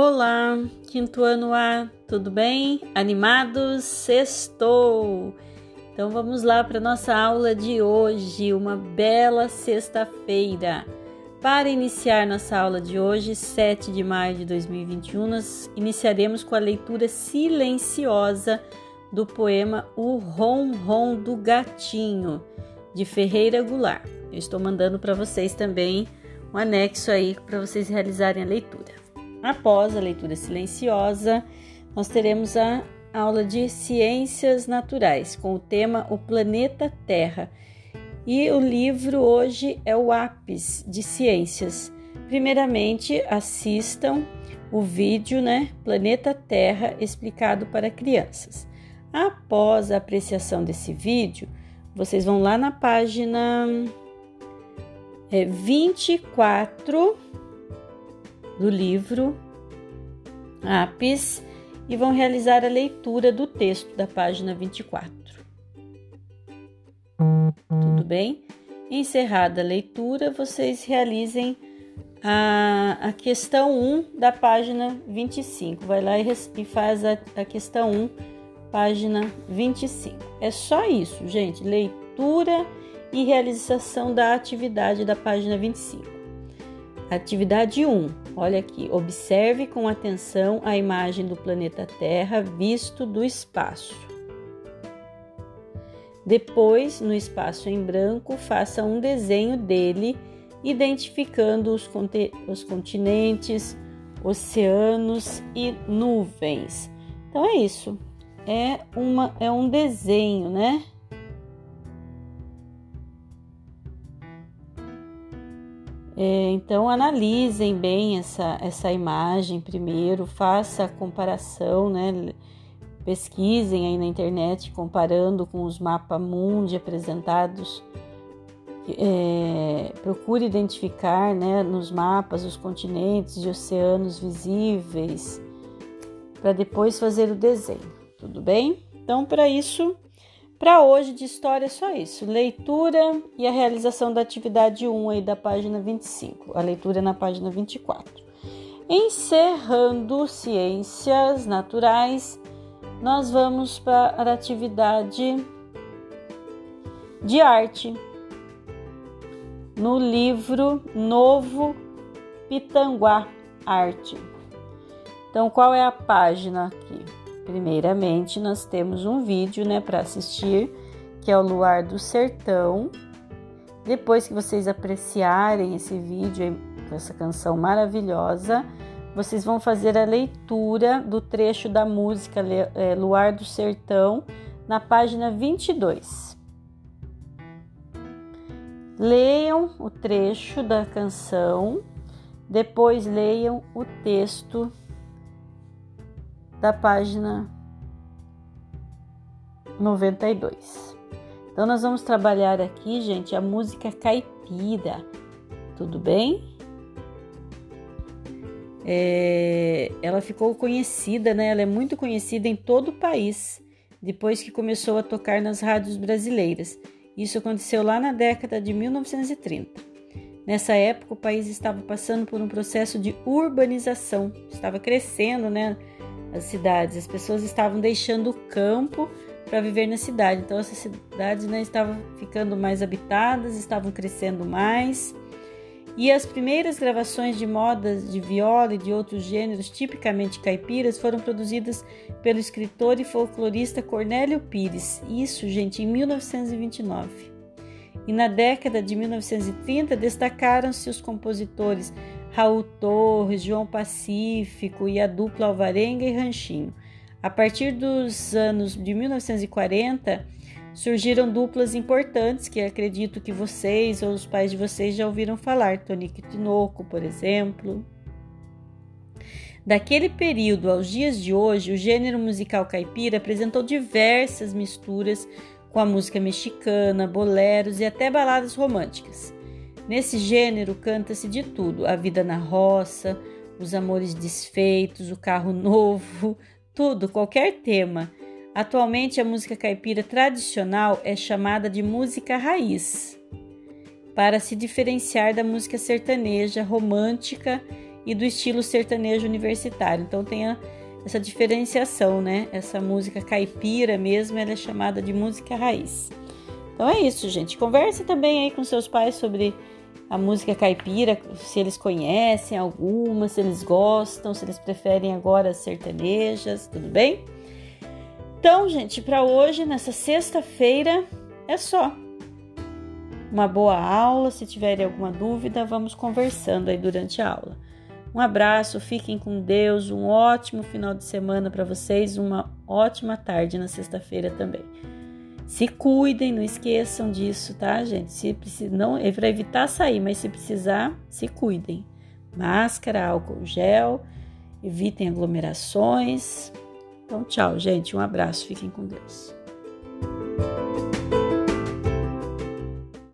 Olá, quinto ano A, tudo bem? Animados? Sextou! Então vamos lá para nossa aula de hoje, uma bela sexta-feira. Para iniciar nossa aula de hoje, 7 de maio de 2021, nós iniciaremos com a leitura silenciosa do poema O Rom Rom do Gatinho, de Ferreira Goulart. Eu estou mandando para vocês também um anexo aí para vocês realizarem a leitura. Após a leitura silenciosa, nós teremos a aula de Ciências Naturais com o tema O Planeta Terra. E o livro hoje é o Apis de Ciências. Primeiramente, assistam o vídeo, né? Planeta Terra explicado para crianças. Após a apreciação desse vídeo, vocês vão lá na página é, 24 do livro Apis e vão realizar a leitura do texto da página 24. Tudo bem? Encerrada a leitura, vocês realizem a, a questão 1 da página 25. Vai lá e, e faz a, a questão 1, página 25. É só isso, gente. Leitura e realização da atividade da página 25. Atividade 1. Olha aqui. Observe com atenção a imagem do planeta Terra visto do espaço. Depois, no espaço em branco, faça um desenho dele, identificando os, os continentes, oceanos e nuvens. Então é isso. É, uma, é um desenho, né? É, então analisem bem essa, essa imagem primeiro, faça a comparação, né? Pesquisem aí na internet comparando com os mapas mundi apresentados. É, procure identificar né, nos mapas os continentes e oceanos visíveis para depois fazer o desenho, tudo bem? Então, para isso, para hoje de história é só isso. Leitura e a realização da atividade 1 aí da página 25. A leitura na página 24. Encerrando ciências naturais, nós vamos para a atividade de arte. No livro Novo Pitanguá Arte. Então, qual é a página aqui? Primeiramente, nós temos um vídeo, né, para assistir, que é o Luar do Sertão. Depois que vocês apreciarem esse vídeo, essa canção maravilhosa, vocês vão fazer a leitura do trecho da música é, Luar do Sertão na página 22. Leiam o trecho da canção, depois leiam o texto da página 92. Então, nós vamos trabalhar aqui, gente, a música caipira, tudo bem? É, ela ficou conhecida, né? Ela é muito conhecida em todo o país depois que começou a tocar nas rádios brasileiras. Isso aconteceu lá na década de 1930. Nessa época, o país estava passando por um processo de urbanização, estava crescendo, né? As cidades. As pessoas estavam deixando o campo para viver na cidade. Então essas cidades né, estavam ficando mais habitadas, estavam crescendo mais. E as primeiras gravações de modas de viola e de outros gêneros tipicamente caipiras foram produzidas pelo escritor e folclorista Cornélio Pires. Isso, gente, em 1929. E na década de 1930 destacaram-se os compositores Raul Torres, João Pacífico e a dupla Alvarenga e Ranchinho. A partir dos anos de 1940, surgiram duplas importantes que acredito que vocês ou os pais de vocês já ouviram falar, Tonico Tinoco, por exemplo. Daquele período aos dias de hoje, o gênero musical caipira apresentou diversas misturas com a música mexicana, boleros e até baladas românticas. Nesse gênero canta-se de tudo: a vida na roça, os amores desfeitos, o carro novo, tudo, qualquer tema. Atualmente, a música caipira tradicional é chamada de música raiz, para se diferenciar da música sertaneja romântica e do estilo sertanejo universitário. Então tem a, essa diferenciação, né? Essa música caipira mesmo, ela é chamada de música raiz. Então é isso, gente. Converse também aí com seus pais sobre a música caipira, se eles conhecem alguma, se eles gostam, se eles preferem agora as sertanejas, tudo bem? Então, gente, para hoje, nessa sexta-feira, é só. Uma boa aula. Se tiverem alguma dúvida, vamos conversando aí durante a aula. Um abraço, fiquem com Deus, um ótimo final de semana para vocês, uma ótima tarde na sexta-feira também. Se cuidem, não esqueçam disso, tá, gente? Se precisar, não é para evitar sair, mas se precisar, se cuidem. Máscara, álcool gel, evitem aglomerações. Então, tchau, gente. Um abraço, fiquem com Deus.